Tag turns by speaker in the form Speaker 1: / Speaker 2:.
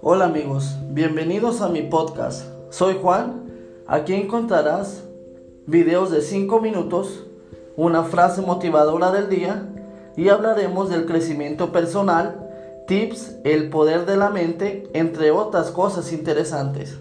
Speaker 1: Hola amigos, bienvenidos a mi podcast. Soy Juan. Aquí encontrarás videos de 5 minutos, una frase motivadora del día y hablaremos del crecimiento personal, tips, el poder de la mente, entre otras cosas interesantes.